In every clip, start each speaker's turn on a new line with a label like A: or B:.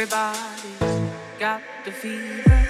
A: Everybody's got the fever.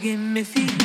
A: Give me fever.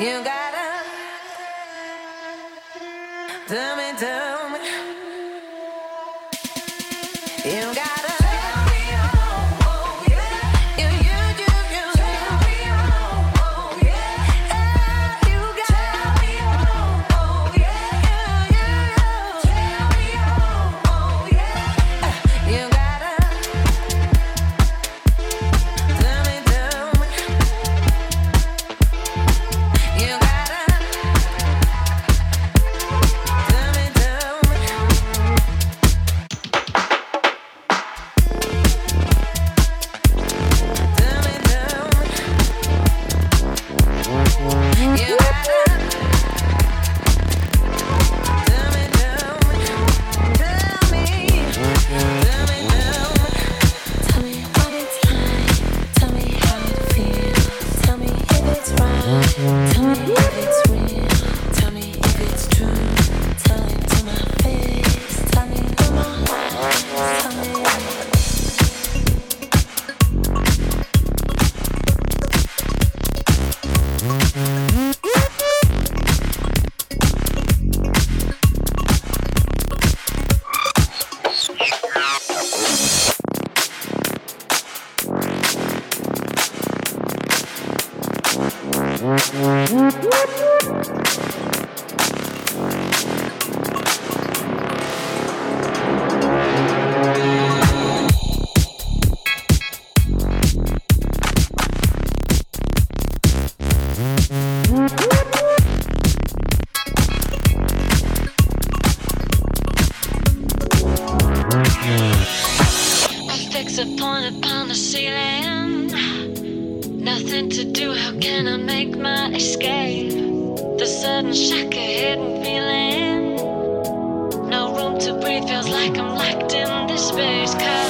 B: You gotta tell me, tell me.
C: ceiling. Nothing to do, how can I make my escape? The sudden shock, a hidden feeling. No room to breathe, feels like I'm locked in this space. Cause